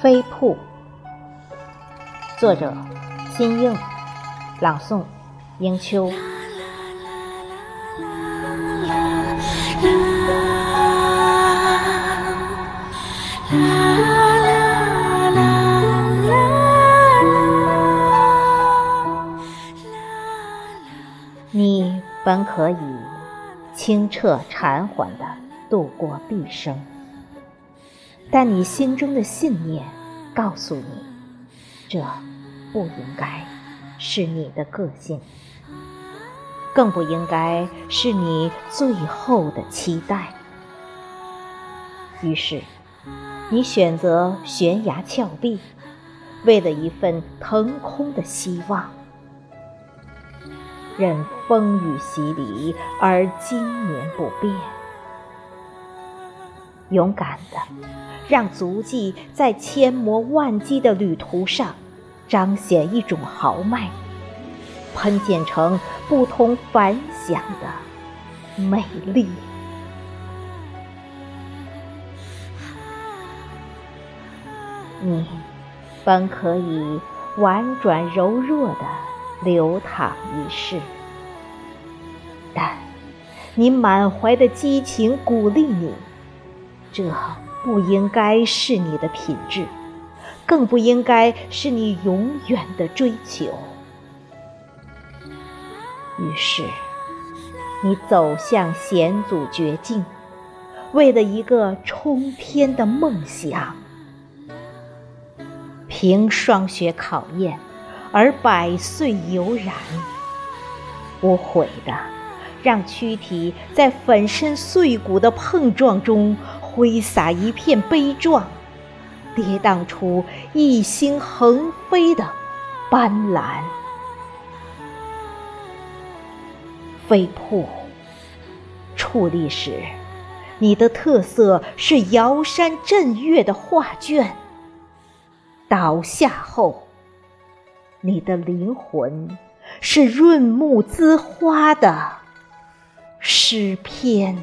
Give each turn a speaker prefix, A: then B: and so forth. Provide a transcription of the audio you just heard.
A: 飞瀑，作者：辛映，朗诵：英秋。你本可以清澈禅缓地度过毕生，但你心中的信念告诉你，这不应该是你的个性，更不应该是你最后的期待。于是，你选择悬崖峭壁，为了一份腾空的希望。任风雨洗礼而经年不变，勇敢的让足迹在千磨万击的旅途上彰显一种豪迈，喷溅成不同凡响的美丽。你本可以婉转柔弱的。流淌一世，但你满怀的激情鼓励你，这不应该是你的品质，更不应该是你永远的追求。于是，你走向险阻绝境，为了一个冲天的梦想，凭霜雪考验。而百岁悠然，无悔的让躯体在粉身碎骨的碰撞中挥洒一片悲壮，跌宕出一星横飞的斑斓。飞瀑矗立时，你的特色是摇山震岳的画卷；倒下后。你的灵魂是润木滋花的诗篇。